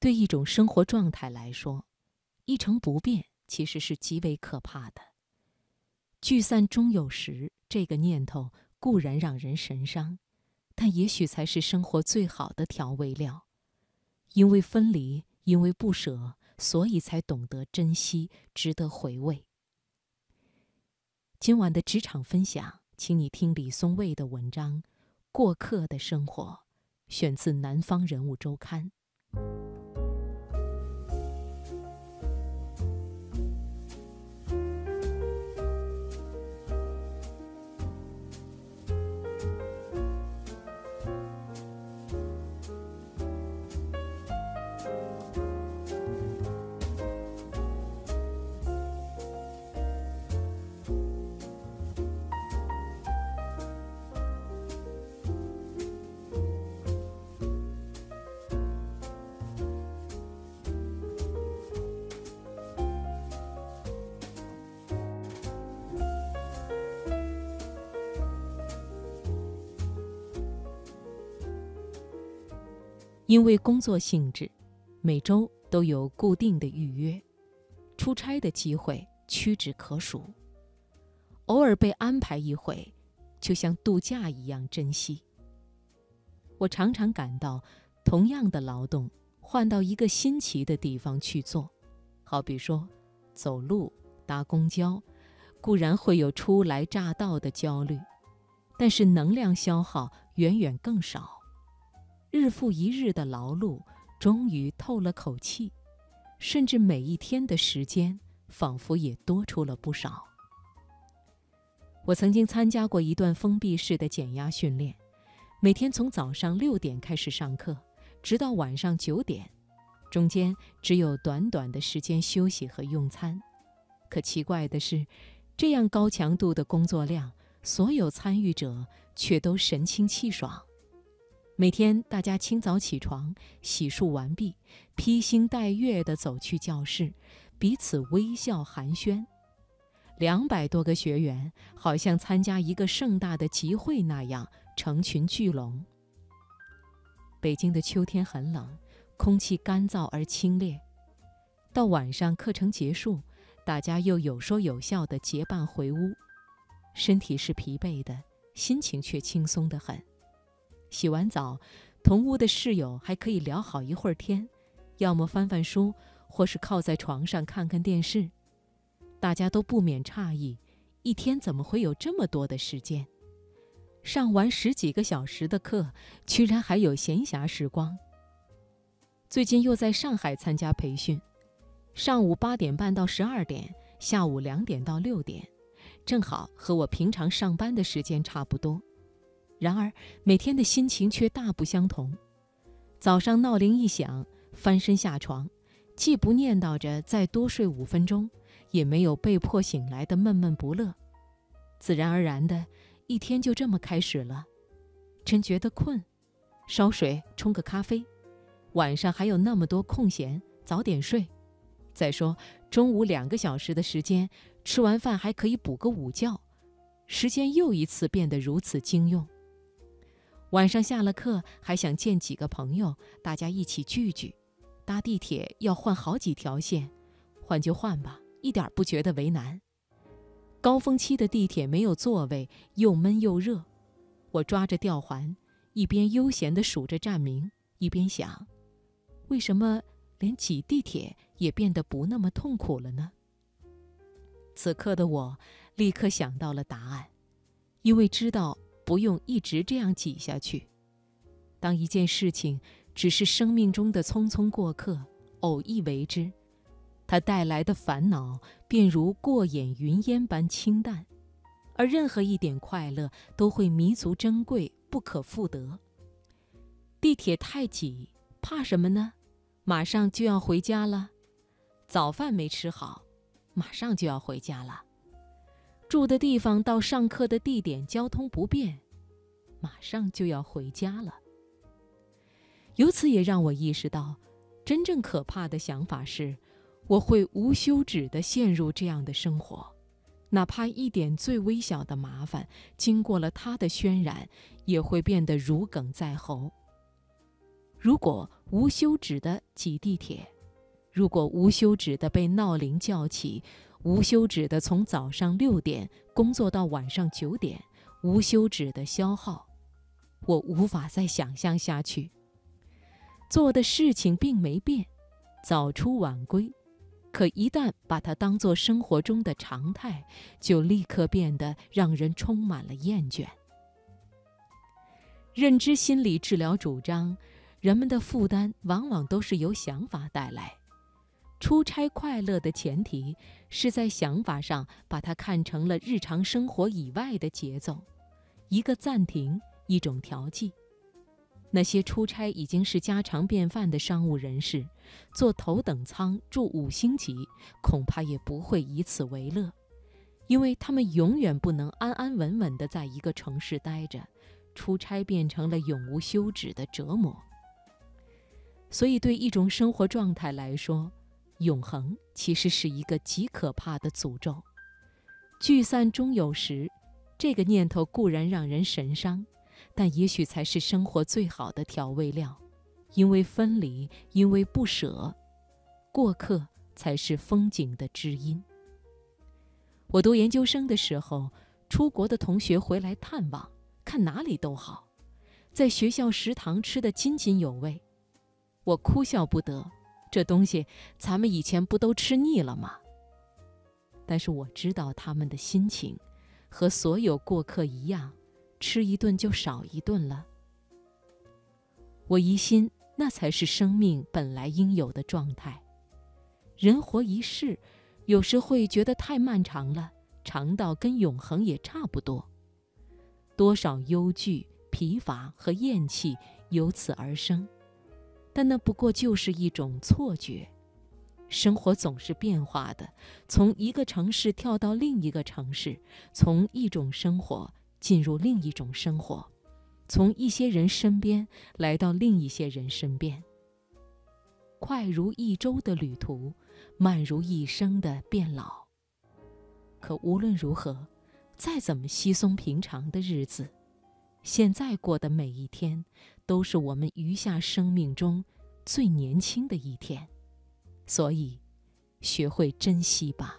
对一种生活状态来说，一成不变其实是极为可怕的。聚散终有时，这个念头固然让人神伤，但也许才是生活最好的调味料。因为分离，因为不舍，所以才懂得珍惜，值得回味。今晚的职场分享，请你听李松蔚的文章《过客的生活》，选自《南方人物周刊》。因为工作性质，每周都有固定的预约，出差的机会屈指可数。偶尔被安排一回，就像度假一样珍惜。我常常感到，同样的劳动换到一个新奇的地方去做，好比说走路、搭公交，固然会有初来乍到的焦虑，但是能量消耗远远更少。日复一日的劳碌，终于透了口气，甚至每一天的时间仿佛也多出了不少。我曾经参加过一段封闭式的减压训练，每天从早上六点开始上课，直到晚上九点，中间只有短短的时间休息和用餐。可奇怪的是，这样高强度的工作量，所有参与者却都神清气爽。每天，大家清早起床，洗漱完毕，披星戴月地走去教室，彼此微笑寒暄。两百多个学员，好像参加一个盛大的集会那样，成群聚拢。北京的秋天很冷，空气干燥而清冽。到晚上，课程结束，大家又有说有笑地结伴回屋，身体是疲惫的，心情却轻松得很。洗完澡，同屋的室友还可以聊好一会儿天，要么翻翻书，或是靠在床上看看电视。大家都不免诧异，一天怎么会有这么多的时间？上完十几个小时的课，居然还有闲暇时光。最近又在上海参加培训，上午八点半到十二点，下午两点到六点，正好和我平常上班的时间差不多。然而，每天的心情却大不相同。早上闹铃一响，翻身下床，既不念叨着再多睡五分钟，也没有被迫醒来的闷闷不乐，自然而然的一天就这么开始了。真觉得困，烧水冲个咖啡。晚上还有那么多空闲，早点睡。再说中午两个小时的时间，吃完饭还可以补个午觉，时间又一次变得如此精用。晚上下了课，还想见几个朋友，大家一起聚聚。搭地铁要换好几条线，换就换吧，一点不觉得为难。高峰期的地铁没有座位，又闷又热。我抓着吊环，一边悠闲地数着站名，一边想：为什么连挤地铁也变得不那么痛苦了呢？此刻的我立刻想到了答案，因为知道。不用一直这样挤下去。当一件事情只是生命中的匆匆过客，偶一为之，它带来的烦恼便如过眼云烟般清淡，而任何一点快乐都会弥足珍贵，不可复得。地铁太挤，怕什么呢？马上就要回家了。早饭没吃好，马上就要回家了。住的地方到上课的地点交通不便，马上就要回家了。由此也让我意识到，真正可怕的想法是，我会无休止地陷入这样的生活，哪怕一点最微小的麻烦，经过了它的渲染，也会变得如鲠在喉。如果无休止地挤地铁，如果无休止地被闹铃叫起，无休止的从早上六点工作到晚上九点，无休止的消耗，我无法再想象下去。做的事情并没变，早出晚归，可一旦把它当作生活中的常态，就立刻变得让人充满了厌倦。认知心理治疗主张，人们的负担往往都是由想法带来。出差快乐的前提是在想法上把它看成了日常生活以外的节奏，一个暂停，一种调剂。那些出差已经是家常便饭的商务人士，坐头等舱住五星级，恐怕也不会以此为乐，因为他们永远不能安安稳稳地在一个城市待着，出差变成了永无休止的折磨。所以，对一种生活状态来说，永恒其实是一个极可怕的诅咒。聚散终有时，这个念头固然让人神伤。但也许才是生活最好的调味料，因为分离，因为不舍，过客才是风景的知音。我读研究生的时候，出国的同学回来探望，看哪里都好，在学校食堂吃得津津有味，我哭笑不得，这东西咱们以前不都吃腻了吗？但是我知道他们的心情，和所有过客一样。吃一顿就少一顿了。我疑心，那才是生命本来应有的状态。人活一世，有时会觉得太漫长了，长到跟永恒也差不多。多少忧惧、疲乏和厌弃由此而生，但那不过就是一种错觉。生活总是变化的，从一个城市跳到另一个城市，从一种生活。进入另一种生活，从一些人身边来到另一些人身边。快如一周的旅途，慢如一生的变老。可无论如何，再怎么稀松平常的日子，现在过的每一天，都是我们余下生命中最年轻的一天。所以，学会珍惜吧。